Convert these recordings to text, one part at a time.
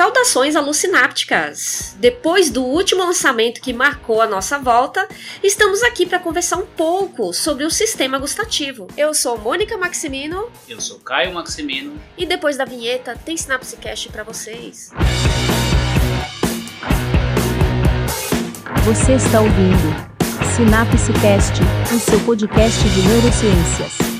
Saudações alucinápticas! Depois do último lançamento que marcou a nossa volta, estamos aqui para conversar um pouco sobre o sistema gustativo. Eu sou Mônica Maximino. Eu sou Caio Maximino. E depois da vinheta tem Synapsecast para vocês. Você está ouvindo Synapsecast, o seu podcast de neurociências.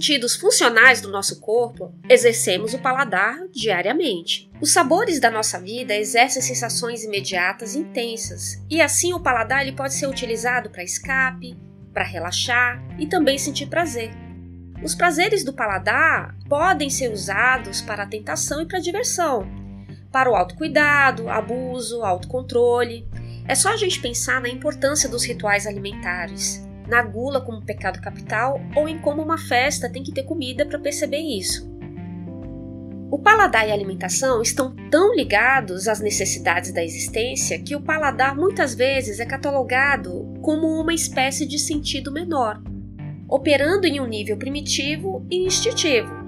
Sentidos funcionais do nosso corpo, exercemos o paladar diariamente. Os sabores da nossa vida exercem sensações imediatas intensas, e assim o paladar ele pode ser utilizado para escape, para relaxar e também sentir prazer. Os prazeres do paladar podem ser usados para a tentação e para a diversão, para o autocuidado, abuso, autocontrole. É só a gente pensar na importância dos rituais alimentares na gula como pecado capital ou em como uma festa tem que ter comida para perceber isso. O paladar e a alimentação estão tão ligados às necessidades da existência que o paladar muitas vezes é catalogado como uma espécie de sentido menor, operando em um nível primitivo e instintivo.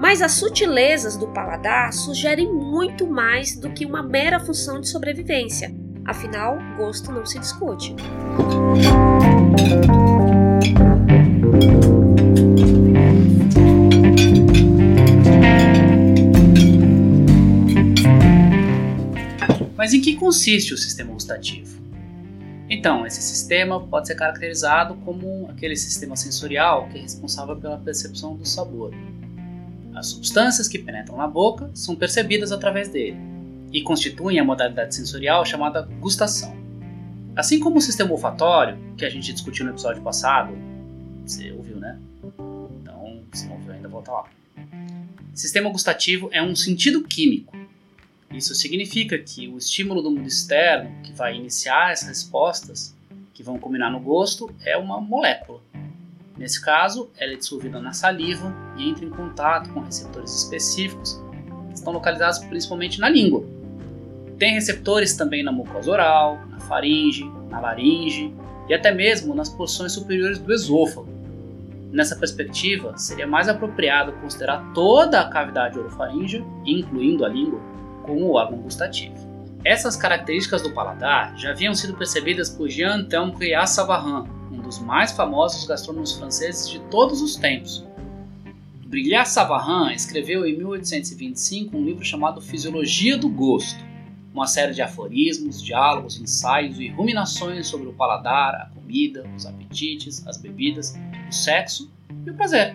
Mas as sutilezas do paladar sugerem muito mais do que uma mera função de sobrevivência. Afinal, gosto não se discute. Mas em que consiste o sistema gustativo? Então, esse sistema pode ser caracterizado como aquele sistema sensorial que é responsável pela percepção do sabor. As substâncias que penetram na boca são percebidas através dele e constituem a modalidade sensorial chamada gustação. Assim como o sistema olfatório, que a gente discutiu no episódio passado, você ouviu, né? Então, se não ouviu ainda, volta lá. Sistema gustativo é um sentido químico. Isso significa que o estímulo do mundo externo, que vai iniciar essas respostas, que vão culminar no gosto, é uma molécula. Nesse caso, ela é dissolvida na saliva e entra em contato com receptores específicos que estão localizados principalmente na língua. Tem receptores também na mucosa oral, na faringe, na laringe e até mesmo nas porções superiores do esôfago. Nessa perspectiva, seria mais apropriado considerar toda a cavidade orofaríngea, incluindo a língua, como o órgão gustativo. Essas características do paladar já haviam sido percebidas por Jean-Antoine Cuillard-Savarin, um dos mais famosos gastrônomos franceses de todos os tempos. Brillat-Savarin escreveu em 1825 um livro chamado Fisiologia do Gosto, uma série de aforismos, diálogos, ensaios e ruminações sobre o paladar, a comida, os apetites, as bebidas, o sexo e o prazer.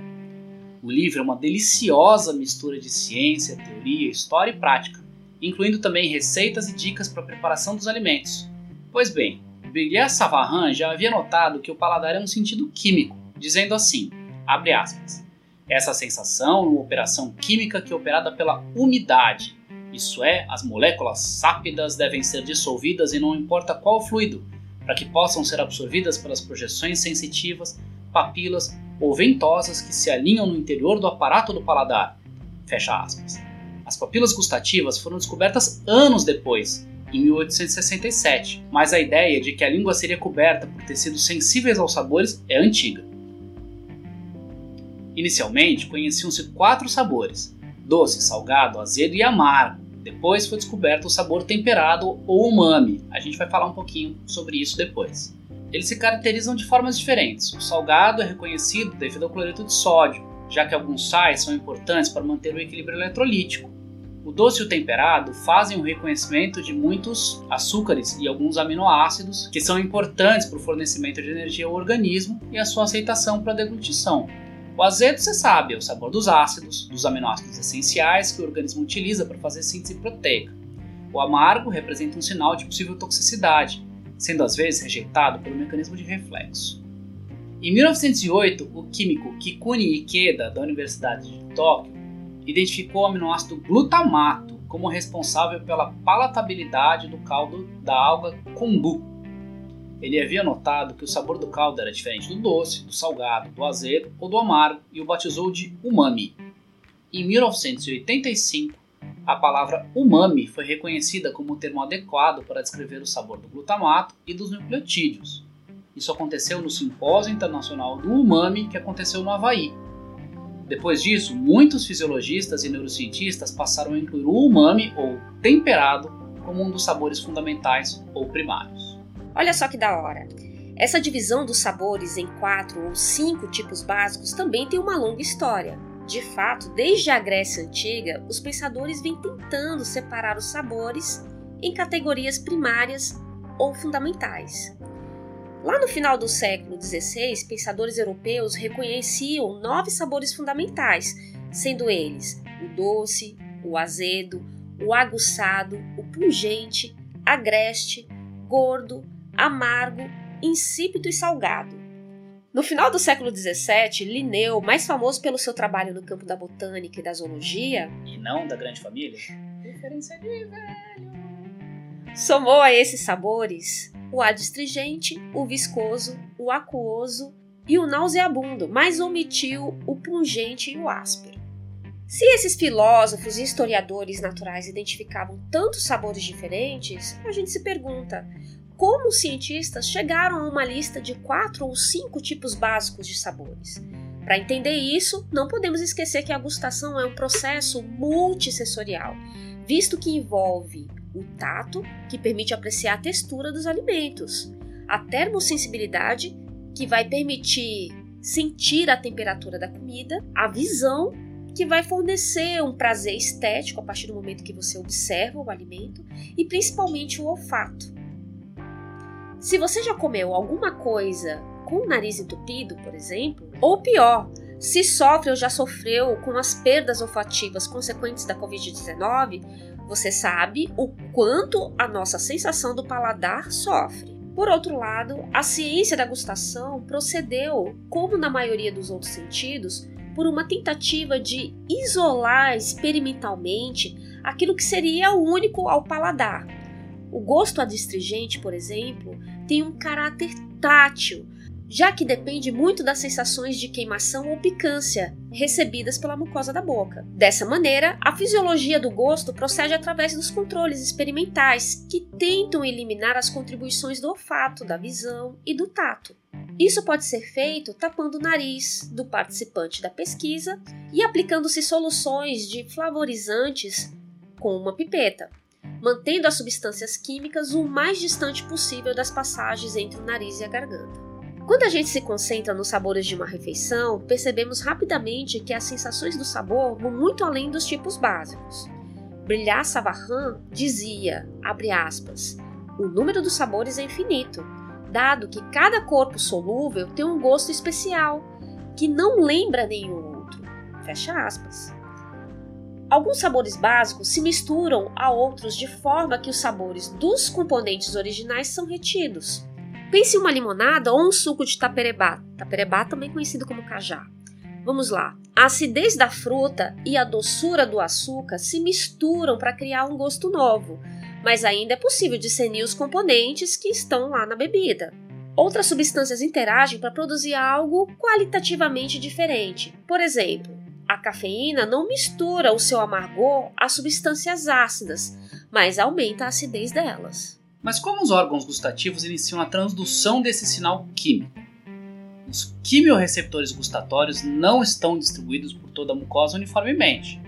O livro é uma deliciosa mistura de ciência, teoria, história e prática, incluindo também receitas e dicas para a preparação dos alimentos. Pois bem, Brillat Savarin já havia notado que o paladar é um sentido químico, dizendo assim, abre aspas, essa sensação é uma operação química que é operada pela umidade, isso é, as moléculas sápidas devem ser dissolvidas e não importa qual fluido, para que possam ser absorvidas pelas projeções sensitivas, papilas ou ventosas que se alinham no interior do aparato do paladar. Fecha aspas. As papilas gustativas foram descobertas anos depois, em 1867, mas a ideia de que a língua seria coberta por tecidos sensíveis aos sabores é antiga. Inicialmente, conheciam-se quatro sabores: doce, salgado, azedo e amargo. Depois foi descoberto o sabor temperado ou umami. A gente vai falar um pouquinho sobre isso depois. Eles se caracterizam de formas diferentes. O salgado é reconhecido devido ao cloreto de sódio, já que alguns sais são importantes para manter o equilíbrio eletrolítico. O doce e o temperado fazem o reconhecimento de muitos açúcares e alguns aminoácidos que são importantes para o fornecimento de energia ao organismo e a sua aceitação para a deglutição. O azedo, você sabe, é o sabor dos ácidos, dos aminoácidos essenciais que o organismo utiliza para fazer síntese proteica. O amargo representa um sinal de possível toxicidade, sendo às vezes rejeitado pelo mecanismo de reflexo. Em 1908, o químico Kikuni Ikeda, da Universidade de Tóquio, identificou o aminoácido glutamato como responsável pela palatabilidade do caldo da alga kombu, ele havia notado que o sabor do caldo era diferente do doce, do salgado, do azedo ou do amargo e o batizou de umami. Em 1985, a palavra umami foi reconhecida como o termo adequado para descrever o sabor do glutamato e dos nucleotídeos. Isso aconteceu no Simpósio Internacional do Umami que aconteceu no Havaí. Depois disso, muitos fisiologistas e neurocientistas passaram a incluir o umami ou temperado como um dos sabores fundamentais ou primários. Olha só que da hora! Essa divisão dos sabores em quatro ou cinco tipos básicos também tem uma longa história. De fato, desde a Grécia Antiga, os pensadores vêm tentando separar os sabores em categorias primárias ou fundamentais. Lá no final do século XVI, pensadores europeus reconheciam nove sabores fundamentais, sendo eles o doce, o azedo, o aguçado, o pungente, agreste, gordo, amargo, insípido e salgado. No final do século XVII, Linneu, mais famoso pelo seu trabalho no campo da botânica e da zoologia, e não da grande família, diferença de velho, somou a esses sabores o adstringente, o viscoso, o aquoso e o nauseabundo, mas omitiu o pungente e o áspero. Se esses filósofos e historiadores naturais identificavam tantos sabores diferentes, a gente se pergunta como os cientistas chegaram a uma lista de quatro ou cinco tipos básicos de sabores. Para entender isso, não podemos esquecer que a gustação é um processo multissensorial, visto que envolve o tato, que permite apreciar a textura dos alimentos, a termossensibilidade, que vai permitir sentir a temperatura da comida, a visão, que vai fornecer um prazer estético a partir do momento que você observa o alimento, e principalmente o olfato se você já comeu alguma coisa com o nariz entupido, por exemplo, ou pior, se sofre ou já sofreu com as perdas olfativas consequentes da Covid-19, você sabe o quanto a nossa sensação do paladar sofre. Por outro lado, a ciência da gustação procedeu, como na maioria dos outros sentidos, por uma tentativa de isolar experimentalmente aquilo que seria único ao paladar, o gosto adstringente, por exemplo, tem um caráter tátil, já que depende muito das sensações de queimação ou picância recebidas pela mucosa da boca. Dessa maneira, a fisiologia do gosto procede através dos controles experimentais que tentam eliminar as contribuições do olfato, da visão e do tato. Isso pode ser feito tapando o nariz do participante da pesquisa e aplicando-se soluções de flavorizantes com uma pipeta mantendo as substâncias químicas o mais distante possível das passagens entre o nariz e a garganta. Quando a gente se concentra nos sabores de uma refeição, percebemos rapidamente que as sensações do sabor vão muito além dos tipos básicos. Brilhar Savarin dizia, aspas, o número dos sabores é infinito, dado que cada corpo solúvel tem um gosto especial, que não lembra nenhum outro. Fecha aspas. Alguns sabores básicos se misturam a outros de forma que os sabores dos componentes originais são retidos. Pense em uma limonada ou um suco de taperebá, taperebá também conhecido como cajá. Vamos lá. A acidez da fruta e a doçura do açúcar se misturam para criar um gosto novo, mas ainda é possível discernir os componentes que estão lá na bebida. Outras substâncias interagem para produzir algo qualitativamente diferente. Por exemplo, a cafeína não mistura o seu amargor a substâncias ácidas, mas aumenta a acidez delas. Mas como os órgãos gustativos iniciam a transdução desse sinal químico? Os quimiorreceptores gustatórios não estão distribuídos por toda a mucosa uniformemente.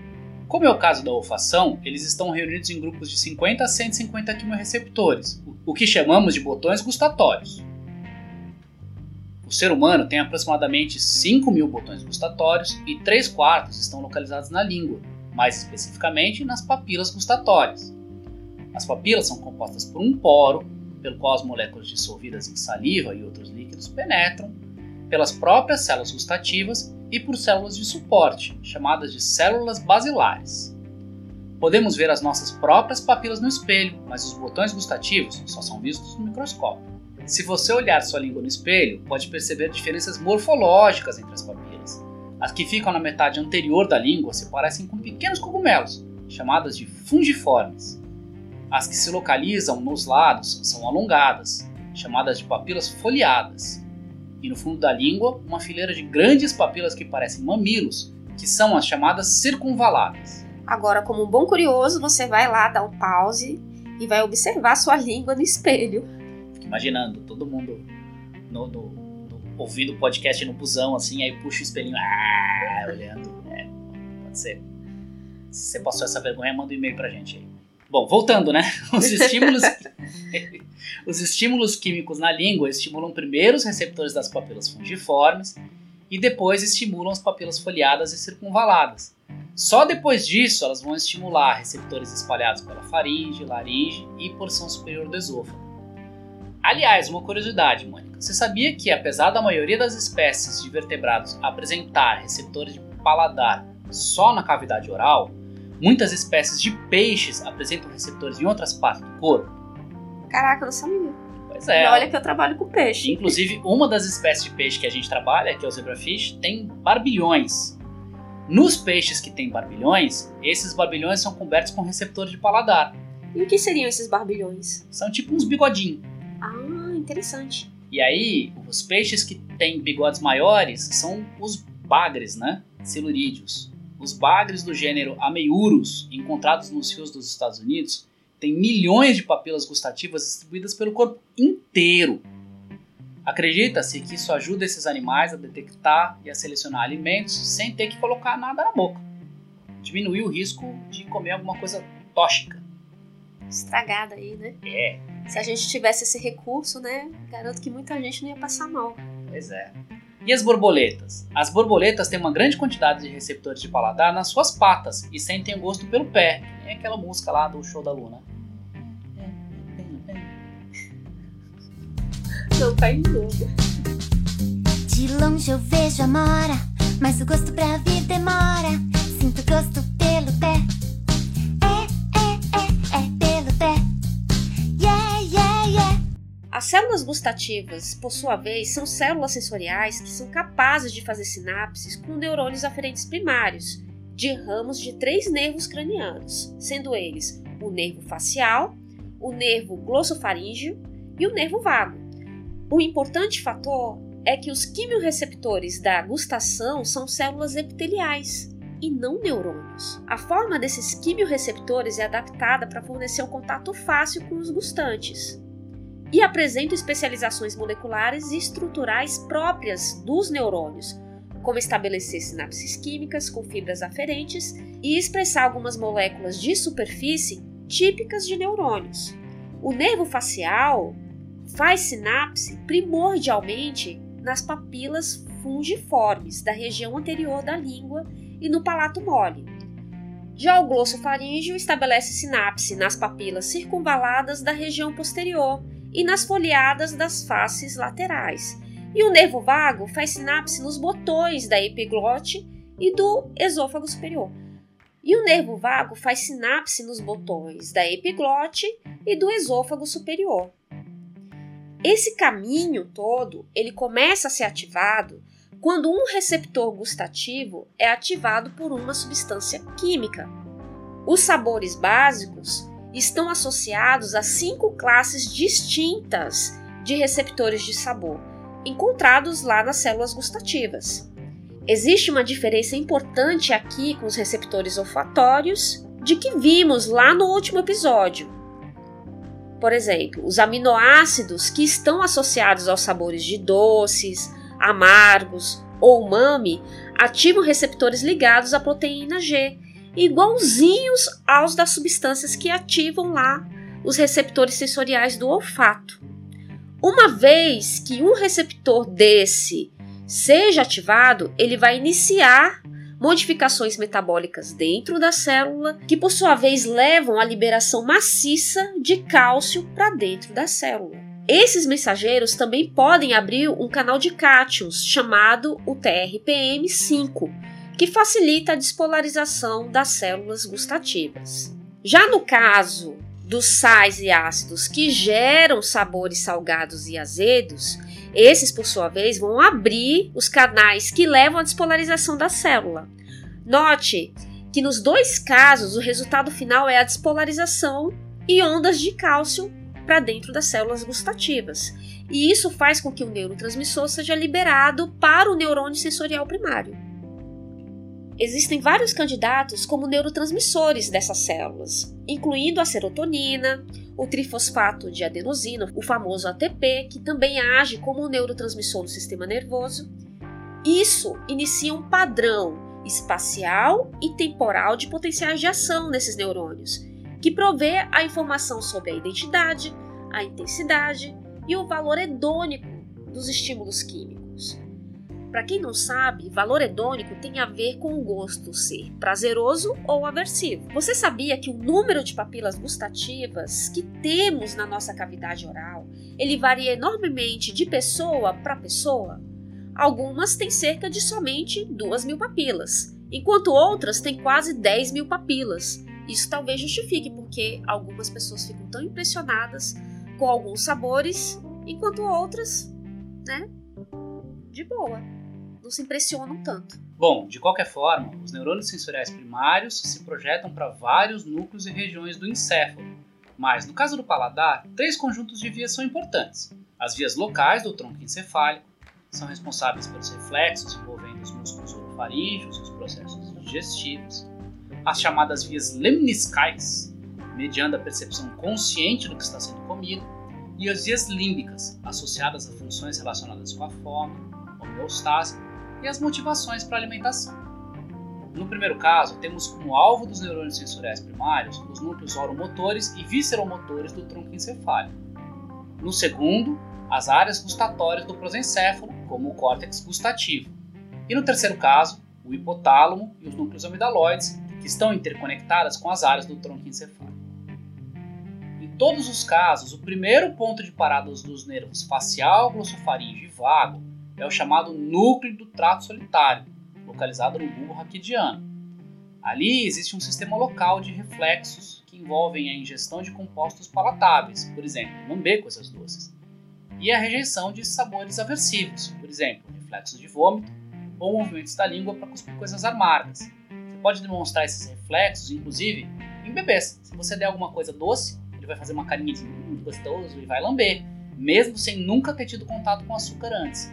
Como é o caso da olfação, eles estão reunidos em grupos de 50 a 150 quimiorreceptores, o que chamamos de botões gustatórios. O ser humano tem aproximadamente 5 mil botões gustatórios e 3 quartos estão localizados na língua, mais especificamente nas papilas gustatórias. As papilas são compostas por um poro, pelo qual as moléculas dissolvidas em saliva e outros líquidos penetram, pelas próprias células gustativas e por células de suporte, chamadas de células basilares. Podemos ver as nossas próprias papilas no espelho, mas os botões gustativos só são vistos no microscópio. Se você olhar sua língua no espelho, pode perceber diferenças morfológicas entre as papilas. As que ficam na metade anterior da língua se parecem com pequenos cogumelos, chamadas de fungiformes. As que se localizam nos lados são alongadas, chamadas de papilas foliadas. E no fundo da língua, uma fileira de grandes papilas que parecem mamilos, que são as chamadas circunvaladas. Agora, como um bom curioso, você vai lá dar um pause e vai observar sua língua no espelho. Imaginando todo mundo no, no, no, ouvindo o podcast no busão, assim, aí puxa o espelhinho, ah, olhando. É, pode ser. Se você passou essa vergonha, manda um e-mail pra gente aí. Bom, voltando, né? Os estímulos, os estímulos químicos na língua estimulam primeiro os receptores das papilas fungiformes e depois estimulam as papilas foliadas e circunvaladas. Só depois disso elas vão estimular receptores espalhados pela faringe, laringe e porção superior do esôfago. Aliás, uma curiosidade, Mônica. Você sabia que, apesar da maioria das espécies de vertebrados apresentar receptores de paladar só na cavidade oral, Muitas espécies de peixes apresentam receptores em outras partes do corpo. Caraca, eu não sabia. Pois é. E olha que eu trabalho com peixe. Inclusive, uma das espécies de peixe que a gente trabalha, que é o zebrafish, tem barbilhões. Nos peixes que têm barbilhões, esses barbilhões são cobertos com receptores de paladar. E o que seriam esses barbilhões? São tipo uns bigodinhos. Interessante. E aí, os peixes que têm bigodes maiores são os bagres, né? Silurídeos. Os bagres do gênero Ameiurus, encontrados nos rios dos Estados Unidos, têm milhões de papilas gustativas distribuídas pelo corpo inteiro. Acredita-se que isso ajuda esses animais a detectar e a selecionar alimentos sem ter que colocar nada na boca. Diminui o risco de comer alguma coisa tóxica. Estragada aí, né? É. Se a gente tivesse esse recurso, né? Garanto que muita gente não ia passar mal. Pois é. E as borboletas? As borboletas têm uma grande quantidade de receptores de paladar nas suas patas e sentem o gosto pelo pé. É aquela música lá do show da Luna. Não tá em dúvida. De longe eu vejo a mora, mas o gosto pra vir demora. Sinto gosto pelo pé. As células gustativas, por sua vez, são células sensoriais que são capazes de fazer sinapses com neurônios aferentes primários, de ramos de três nervos cranianos, sendo eles o nervo facial, o nervo glossofaríngeo e o nervo vago. O importante fator é que os quimiorreceptores da gustação são células epiteliais e não neurônios. A forma desses quimiorreceptores é adaptada para fornecer um contato fácil com os gustantes e apresentam especializações moleculares e estruturais próprias dos neurônios, como estabelecer sinapses químicas com fibras aferentes e expressar algumas moléculas de superfície típicas de neurônios. O nervo facial faz sinapse primordialmente nas papilas fungiformes da região anterior da língua e no palato mole. Já o glossofaríngeo estabelece sinapse nas papilas circunvaladas da região posterior e nas folheadas das faces laterais. E o nervo vago faz sinapse nos botões da epiglote e do esôfago superior. E o nervo vago faz sinapse nos botões da epiglote e do esôfago superior. Esse caminho todo, ele começa a ser ativado quando um receptor gustativo é ativado por uma substância química. Os sabores básicos estão associados a cinco classes distintas de receptores de sabor, encontrados lá nas células gustativas. Existe uma diferença importante aqui com os receptores olfatórios de que vimos lá no último episódio. Por exemplo, os aminoácidos que estão associados aos sabores de doces, amargos ou umami ativam receptores ligados à proteína G, igualzinhos aos das substâncias que ativam lá os receptores sensoriais do olfato. Uma vez que um receptor desse seja ativado, ele vai iniciar modificações metabólicas dentro da célula, que por sua vez levam à liberação maciça de cálcio para dentro da célula. Esses mensageiros também podem abrir um canal de cátions chamado o TRPM5, que facilita a despolarização das células gustativas. Já no caso dos sais e ácidos que geram sabores salgados e azedos, esses, por sua vez, vão abrir os canais que levam à despolarização da célula. Note que nos dois casos o resultado final é a despolarização e ondas de cálcio para dentro das células gustativas. E isso faz com que o neurotransmissor seja liberado para o neurônio sensorial primário. Existem vários candidatos como neurotransmissores dessas células, incluindo a serotonina, o trifosfato de adenosina, o famoso ATP, que também age como um neurotransmissor no sistema nervoso. Isso inicia um padrão espacial e temporal de potenciais de ação nesses neurônios, que provê a informação sobre a identidade, a intensidade e o valor hedônico dos estímulos químicos. Para quem não sabe, valor hedônico tem a ver com o gosto ser prazeroso ou aversivo. Você sabia que o número de papilas gustativas que temos na nossa cavidade oral, ele varia enormemente de pessoa para pessoa? Algumas têm cerca de somente 2 mil papilas, enquanto outras têm quase 10 mil papilas. Isso talvez justifique porque algumas pessoas ficam tão impressionadas com alguns sabores, enquanto outras, né, de boa não se impressionam tanto. Bom, de qualquer forma, os neurônios sensoriais primários se projetam para vários núcleos e regiões do encéfalo, mas no caso do paladar, três conjuntos de vias são importantes. As vias locais do tronco encefálico são responsáveis pelos reflexos envolvendo os músculos orofaríngeos e os processos digestivos. As chamadas vias lemniscais, mediando a percepção consciente do que está sendo comido, e as vias límbicas, associadas a funções relacionadas com a fome, homeostase e as motivações para a alimentação. No primeiro caso, temos como alvo dos neurônios sensoriais primários os núcleos oromotores e visceromotores do tronco encefálico. No segundo, as áreas gustatórias do prosencéfalo, como o córtex gustativo. E no terceiro caso, o hipotálamo e os núcleos amidaloides, que estão interconectadas com as áreas do tronco encefálico. Em todos os casos, o primeiro ponto de parada dos nervos facial, glossofaríngeo e vago é o chamado núcleo do trato solitário, localizado no bulbo raquidiano. Ali existe um sistema local de reflexos que envolvem a ingestão de compostos palatáveis, por exemplo, lamber coisas doces, e a rejeição de sabores aversivos, por exemplo, reflexos de vômito ou movimentos da língua para cuspir coisas amargas. Você pode demonstrar esses reflexos, inclusive, em bebês. Se você der alguma coisa doce, ele vai fazer uma carinha de hum, gostoso e vai lamber, mesmo sem nunca ter tido contato com açúcar antes.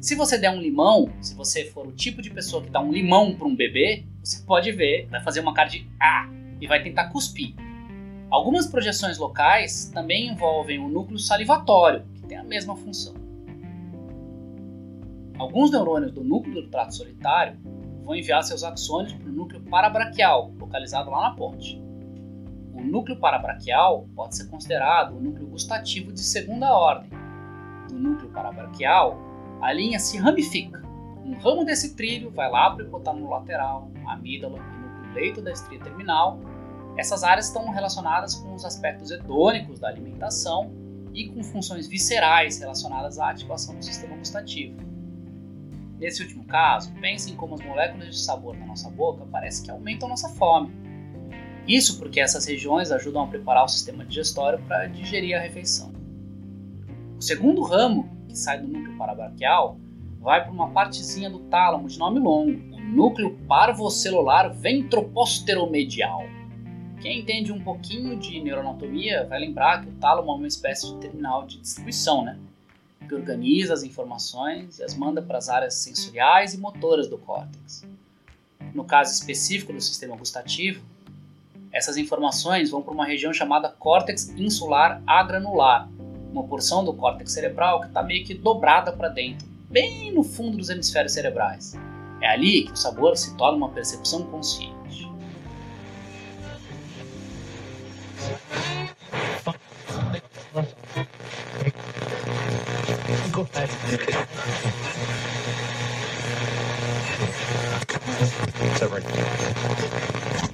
Se você der um limão, se você for o tipo de pessoa que dá um limão para um bebê, você pode ver, vai fazer uma cara de ah e vai tentar cuspir. Algumas projeções locais também envolvem o núcleo salivatório, que tem a mesma função. Alguns neurônios do núcleo do trato solitário vão enviar seus axônios para o núcleo parabraquial, localizado lá na ponte. O núcleo parabraquial pode ser considerado o núcleo gustativo de segunda ordem. Do núcleo parabraquial a linha se ramifica. Um ramo desse trilho vai lá para o hipotálamo lateral, amígdala e no leito da estria terminal. Essas áreas estão relacionadas com os aspectos hedônicos da alimentação e com funções viscerais relacionadas à ativação do sistema gustativo. Nesse último caso, pensem como as moléculas de sabor na nossa boca parece que aumentam nossa fome. Isso porque essas regiões ajudam a preparar o sistema digestório para digerir a refeição. O segundo ramo que sai do núcleo parabraquial vai para uma partezinha do tálamo de nome longo, o núcleo parvocelular ventroposteromedial. Quem entende um pouquinho de neuroanatomia vai lembrar que o tálamo é uma espécie de terminal de distribuição, né? que organiza as informações e as manda para as áreas sensoriais e motoras do córtex. No caso específico do sistema gustativo, essas informações vão para uma região chamada córtex insular agranular, uma porção do córtex cerebral que está meio que dobrada para dentro, bem no fundo dos hemisférios cerebrais. É ali que o sabor se torna uma percepção consciente.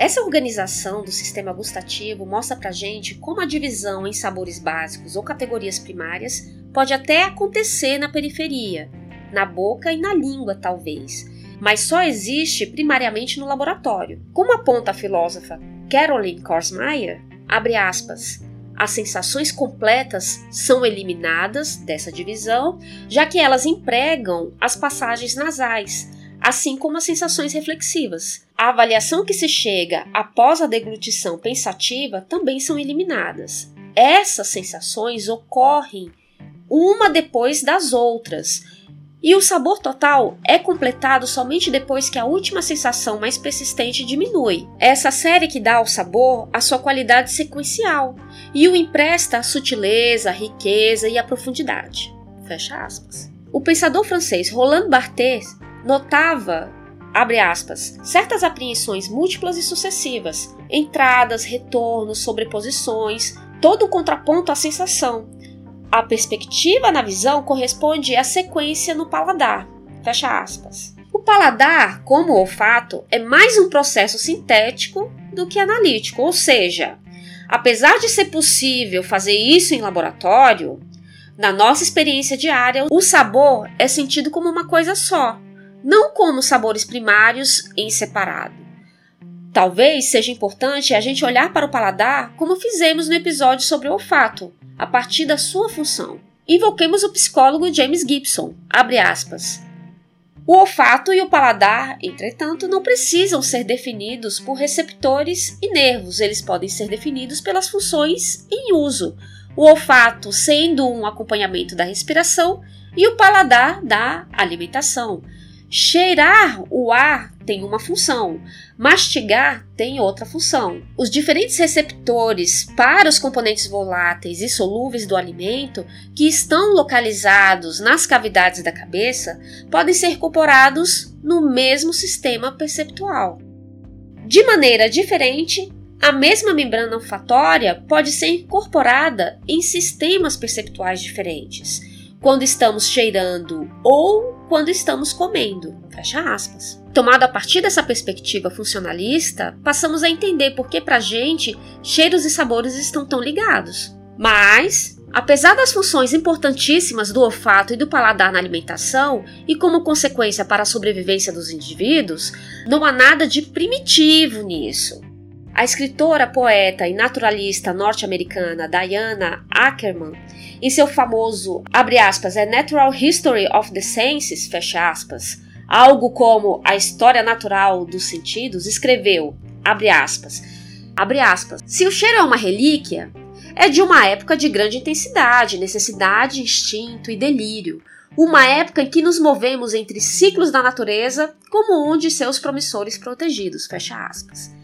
Essa organização do sistema gustativo mostra pra gente como a divisão em sabores básicos ou categorias primárias pode até acontecer na periferia, na boca e na língua, talvez, mas só existe primariamente no laboratório. Como aponta a filósofa Caroline Korsmeyer, abre aspas, as sensações completas são eliminadas dessa divisão, já que elas empregam as passagens nasais, assim como as sensações reflexivas. A avaliação que se chega após a deglutição pensativa também são eliminadas. Essas sensações ocorrem uma depois das outras E o sabor total é completado somente depois que a última sensação mais persistente diminui. Essa série que dá ao sabor a sua qualidade sequencial e o empresta a sutileza, a riqueza e a profundidade. Fecha aspas. O pensador francês Roland Barthes notava abre aspas, certas apreensões múltiplas e sucessivas, entradas, retornos, sobreposições, todo o contraponto à sensação, a perspectiva na visão corresponde à sequência no paladar. Fecha aspas. O paladar, como o olfato, é mais um processo sintético do que analítico, ou seja, apesar de ser possível fazer isso em laboratório, na nossa experiência diária, o sabor é sentido como uma coisa só, não como sabores primários em separado. Talvez seja importante a gente olhar para o paladar como fizemos no episódio sobre o olfato, a partir da sua função. Invoquemos o psicólogo James Gibson, O olfato e o paladar, entretanto, não precisam ser definidos por receptores e nervos, eles podem ser definidos pelas funções em uso. O olfato sendo um acompanhamento da respiração e o paladar da alimentação. Cheirar o ar tem uma função, mastigar tem outra função. Os diferentes receptores para os componentes voláteis e solúveis do alimento, que estão localizados nas cavidades da cabeça, podem ser incorporados no mesmo sistema perceptual. De maneira diferente, a mesma membrana olfatória pode ser incorporada em sistemas perceptuais diferentes, quando estamos cheirando ou quando estamos comendo. Fecha aspas. Tomado a partir dessa perspectiva funcionalista, passamos a entender por que pra gente cheiros e sabores estão tão ligados. Mas, apesar das funções importantíssimas do olfato e do paladar na alimentação e como consequência para a sobrevivência dos indivíduos, não há nada de primitivo nisso. A escritora, poeta e naturalista norte-americana Diana Ackerman, em seu famoso, abre aspas, A Natural History of the Senses, fecha aspas, algo como A História Natural dos Sentidos, escreveu, abre aspas, abre aspas, se o cheiro é uma relíquia, é de uma época de grande intensidade, necessidade, instinto e delírio, uma época em que nos movemos entre ciclos da natureza como um de seus promissores protegidos, fecha aspas.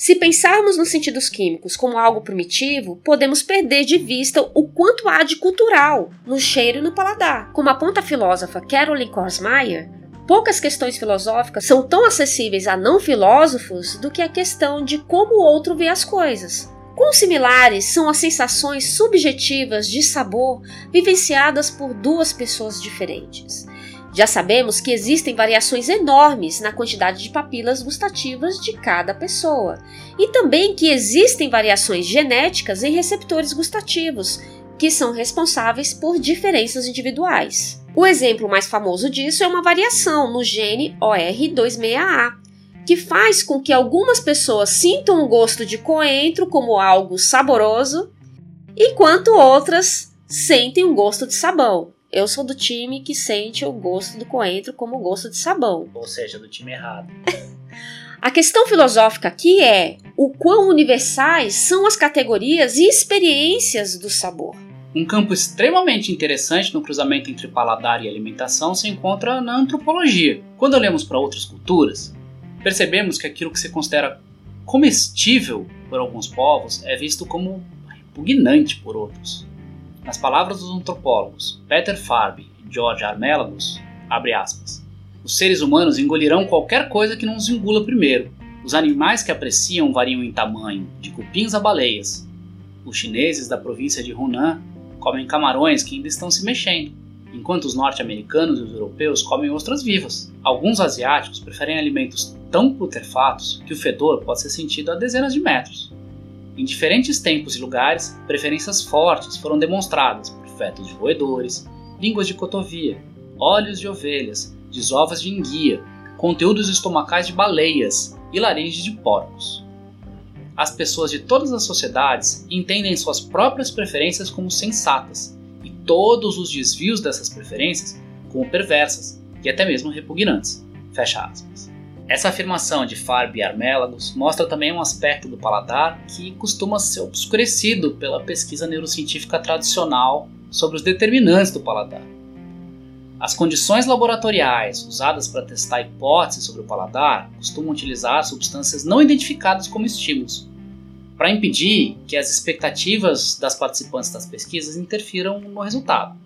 Se pensarmos nos sentidos químicos como algo primitivo, podemos perder de vista o quanto há de cultural no cheiro e no paladar. Como aponta a filósofa Caroline Korsmeier, poucas questões filosóficas são tão acessíveis a não filósofos do que a questão de como o outro vê as coisas. Quão similares são as sensações subjetivas de sabor vivenciadas por duas pessoas diferentes. Já sabemos que existem variações enormes na quantidade de papilas gustativas de cada pessoa, e também que existem variações genéticas em receptores gustativos, que são responsáveis por diferenças individuais. O exemplo mais famoso disso é uma variação no gene OR26A, que faz com que algumas pessoas sintam o gosto de coentro como algo saboroso, enquanto outras sentem o gosto de sabão. Eu sou do time que sente o gosto do coentro como gosto de sabão. Ou seja, do time errado. A questão filosófica aqui é o quão universais são as categorias e experiências do sabor. Um campo extremamente interessante no cruzamento entre paladar e alimentação se encontra na antropologia. Quando olhamos para outras culturas, percebemos que aquilo que se considera comestível por alguns povos é visto como repugnante por outros. Nas palavras dos antropólogos Peter Farb e George Armelagos, abre aspas, os seres humanos engolirão qualquer coisa que não os engula primeiro. Os animais que apreciam variam em tamanho, de cupins a baleias. Os chineses da província de Hunan comem camarões que ainda estão se mexendo, enquanto os norte-americanos e os europeus comem ostras vivas. Alguns asiáticos preferem alimentos tão putrefatos que o fedor pode ser sentido a dezenas de metros. Em diferentes tempos e lugares, preferências fortes foram demonstradas por fetos de roedores, línguas de cotovia, óleos de ovelhas, desovas de enguia, conteúdos estomacais de baleias e laringes de porcos. As pessoas de todas as sociedades entendem suas próprias preferências como sensatas e todos os desvios dessas preferências como perversas e até mesmo repugnantes. Fecha aspas. Essa afirmação de Farb e Armélagos mostra também um aspecto do paladar que costuma ser obscurecido pela pesquisa neurocientífica tradicional sobre os determinantes do paladar. As condições laboratoriais usadas para testar hipóteses sobre o paladar costumam utilizar substâncias não identificadas como estímulos, para impedir que as expectativas das participantes das pesquisas interfiram no resultado.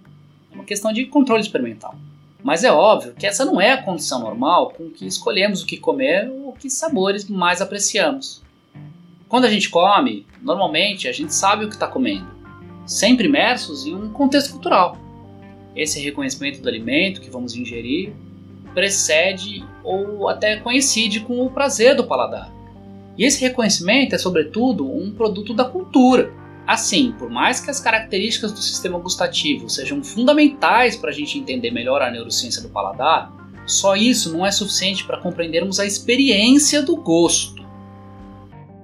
É uma questão de controle experimental. Mas é óbvio que essa não é a condição normal com que escolhemos o que comer ou que sabores mais apreciamos. Quando a gente come, normalmente a gente sabe o que está comendo, sempre imersos em um contexto cultural. Esse reconhecimento do alimento que vamos ingerir precede ou até coincide com o prazer do paladar. E esse reconhecimento é, sobretudo, um produto da cultura. Assim, por mais que as características do sistema gustativo sejam fundamentais para a gente entender melhor a neurociência do paladar, só isso não é suficiente para compreendermos a experiência do gosto.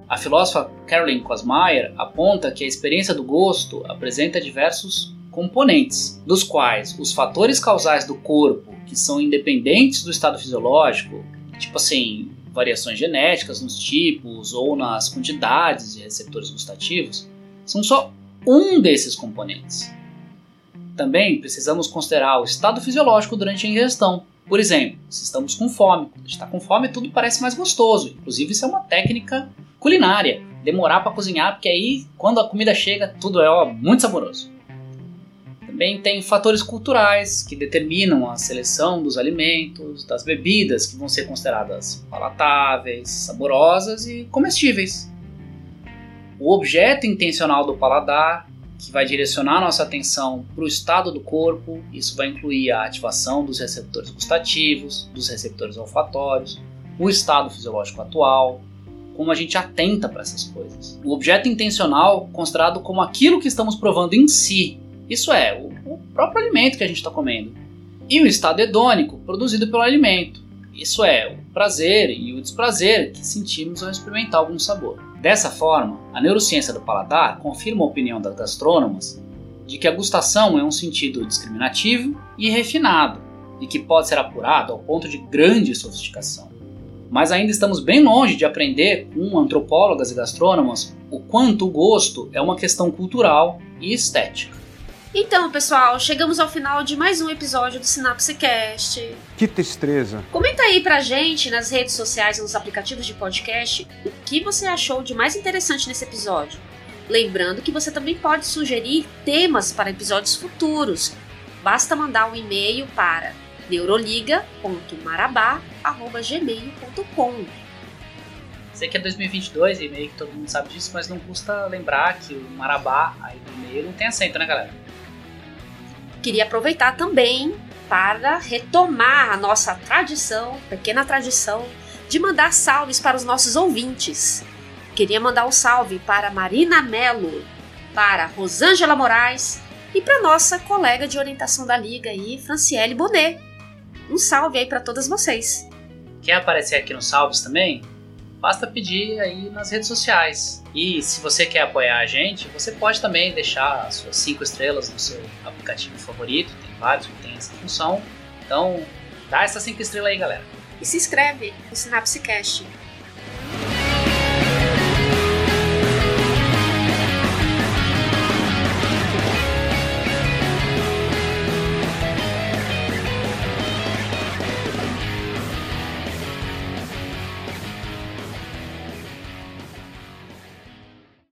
A filósofa Caroline Kosmayer aponta que a experiência do gosto apresenta diversos componentes, dos quais os fatores causais do corpo, que são independentes do estado fisiológico, tipo assim, variações genéticas nos tipos ou nas quantidades de receptores gustativos, são só um desses componentes. Também precisamos considerar o estado fisiológico durante a ingestão. Por exemplo, se estamos com fome. Quando está com fome, tudo parece mais gostoso. Inclusive, isso é uma técnica culinária. Demorar para cozinhar, porque aí, quando a comida chega, tudo é ó, muito saboroso. Também tem fatores culturais que determinam a seleção dos alimentos, das bebidas que vão ser consideradas palatáveis, saborosas e comestíveis o objeto intencional do paladar, que vai direcionar nossa atenção para o estado do corpo. Isso vai incluir a ativação dos receptores gustativos, dos receptores olfatórios, o estado fisiológico atual, como a gente atenta para essas coisas. O objeto intencional, considerado como aquilo que estamos provando em si, isso é, o, o próprio alimento que a gente está comendo. E o estado hedônico, produzido pelo alimento, isso é, o prazer e o desprazer que sentimos ao experimentar algum sabor. Dessa forma, a neurociência do paladar confirma a opinião das gastrônomas de que a gustação é um sentido discriminativo e refinado, e que pode ser apurado ao ponto de grande sofisticação. Mas ainda estamos bem longe de aprender com antropólogas e gastrônomas o quanto o gosto é uma questão cultural e estética. Então, pessoal, chegamos ao final de mais um episódio do SinapseCast. Que tristeza. Comenta aí pra gente nas redes sociais e nos aplicativos de podcast o que você achou de mais interessante nesse episódio. Lembrando que você também pode sugerir temas para episódios futuros. Basta mandar um e-mail para neuroliga.marabá.gmail.com Sei que é 2022 e meio que todo mundo sabe disso, mas não custa lembrar que o Marabá aí do e-mail não tem acento, né, galera? Queria aproveitar também para retomar a nossa tradição, pequena tradição, de mandar salves para os nossos ouvintes. Queria mandar um salve para Marina Melo, para Rosângela Moraes e para nossa colega de orientação da Liga aí, Franciele Bonet. Um salve aí para todas vocês. Quer aparecer aqui nos salves também? Basta pedir aí nas redes sociais. E se você quer apoiar a gente, você pode também deixar as suas 5 estrelas no seu aplicativo favorito, tem vários que tem essa função. Então, dá essas 5 estrelas aí, galera. E se inscreve no Synapsecast